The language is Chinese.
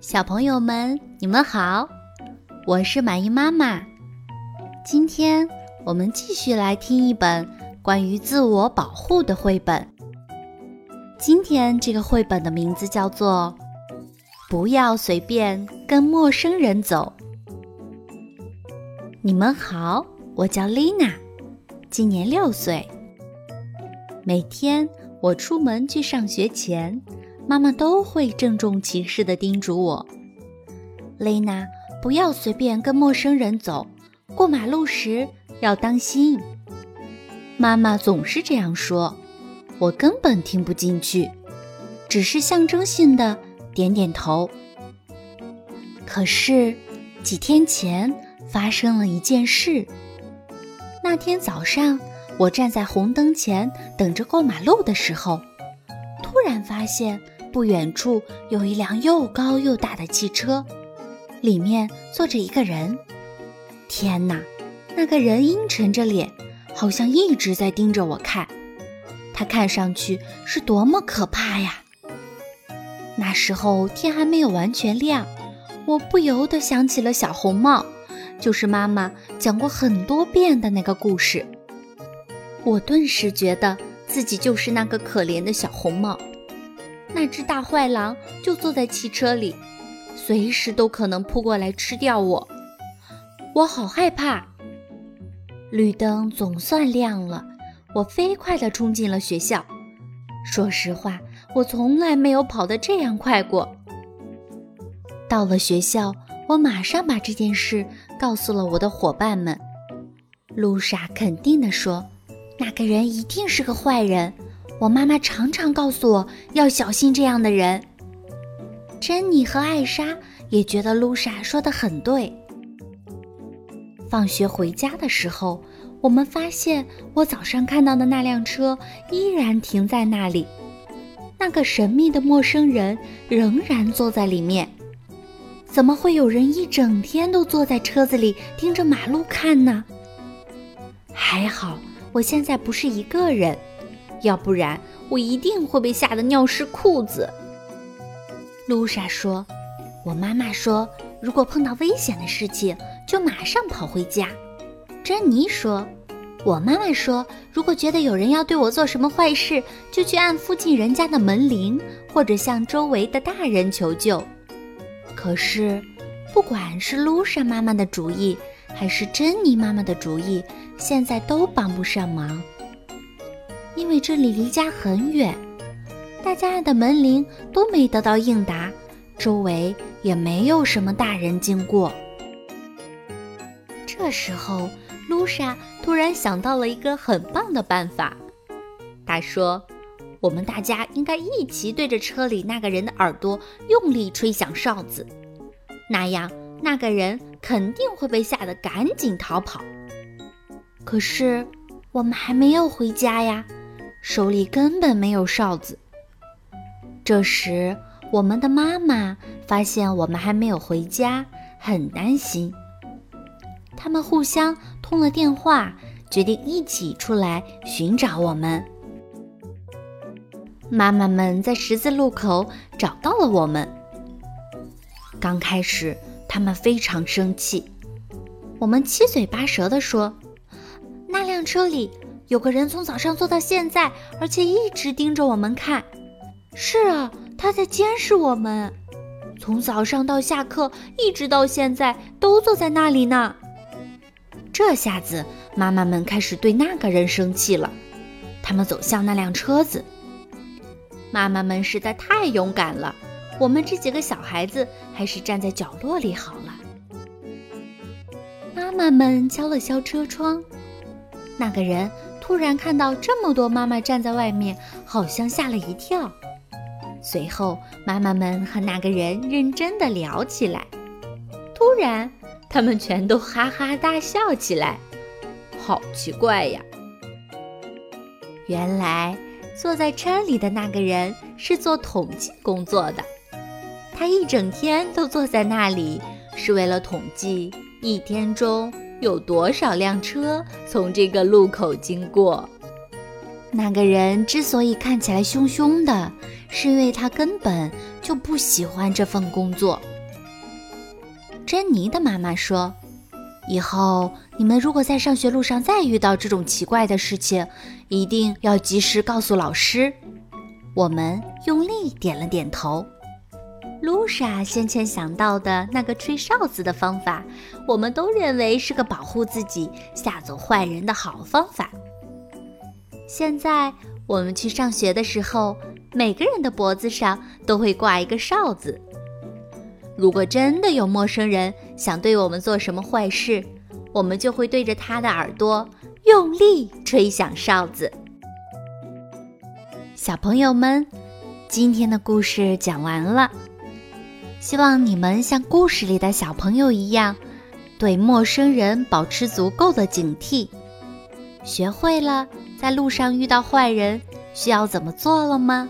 小朋友们，你们好，我是满意妈妈。今天我们继续来听一本关于自我保护的绘本。今天这个绘本的名字叫做《不要随便跟陌生人走》。你们好，我叫丽娜，今年六岁。每天我出门去上学前。妈妈都会郑重其事地叮嘱我：“蕾娜，不要随便跟陌生人走，过马路时要当心。”妈妈总是这样说，我根本听不进去，只是象征性的点点头。可是几天前发生了一件事。那天早上，我站在红灯前等着过马路的时候，突然发现。不远处有一辆又高又大的汽车，里面坐着一个人。天哪，那个人阴沉着脸，好像一直在盯着我看。他看上去是多么可怕呀！那时候天还没有完全亮，我不由得想起了小红帽，就是妈妈讲过很多遍的那个故事。我顿时觉得自己就是那个可怜的小红帽。那只大坏狼就坐在汽车里，随时都可能扑过来吃掉我。我好害怕。绿灯总算亮了，我飞快地冲进了学校。说实话，我从来没有跑得这样快过。到了学校，我马上把这件事告诉了我的伙伴们。露莎肯定地说：“那个人一定是个坏人。”我妈妈常常告诉我要小心这样的人。珍妮和艾莎也觉得露莎说的很对。放学回家的时候，我们发现我早上看到的那辆车依然停在那里，那个神秘的陌生人仍然坐在里面。怎么会有人一整天都坐在车子里盯着马路看呢？还好，我现在不是一个人。要不然我一定会被吓得尿湿裤子。露莎说：“我妈妈说，如果碰到危险的事情，就马上跑回家。”珍妮说：“我妈妈说，如果觉得有人要对我做什么坏事，就去按附近人家的门铃，或者向周围的大人求救。”可是，不管是露莎妈妈的主意，还是珍妮妈妈的主意，现在都帮不上忙。因为这里离家很远，大家的门铃都没得到应答，周围也没有什么大人经过。这时候，露莎突然想到了一个很棒的办法。她说：“我们大家应该一起对着车里那个人的耳朵用力吹响哨子，那样那个人肯定会被吓得赶紧逃跑。”可是，我们还没有回家呀。手里根本没有哨子。这时，我们的妈妈发现我们还没有回家，很担心。他们互相通了电话，决定一起出来寻找我们。妈妈们在十字路口找到了我们。刚开始，他们非常生气。我们七嘴八舌地说：“那辆车里……”有个人从早上坐到现在，而且一直盯着我们看。是啊，他在监视我们。从早上到下课，一直到现在，都坐在那里呢。这下子，妈妈们开始对那个人生气了。他们走向那辆车子。妈妈们实在太勇敢了，我们这几个小孩子还是站在角落里好了。妈妈们敲了敲车窗，那个人。突然看到这么多妈妈站在外面，好像吓了一跳。随后，妈妈们和那个人认真的聊起来。突然，他们全都哈哈大笑起来。好奇怪呀！原来坐在车里的那个人是做统计工作的，他一整天都坐在那里，是为了统计一天中。有多少辆车从这个路口经过？那个人之所以看起来凶凶的，是因为他根本就不喜欢这份工作。珍妮的妈妈说：“以后你们如果在上学路上再遇到这种奇怪的事情，一定要及时告诉老师。”我们用力点了点头。露莎先前想到的那个吹哨子的方法，我们都认为是个保护自己、吓走坏人的好方法。现在我们去上学的时候，每个人的脖子上都会挂一个哨子。如果真的有陌生人想对我们做什么坏事，我们就会对着他的耳朵用力吹响哨子。小朋友们，今天的故事讲完了。希望你们像故事里的小朋友一样，对陌生人保持足够的警惕，学会了。在路上遇到坏人，需要怎么做了吗？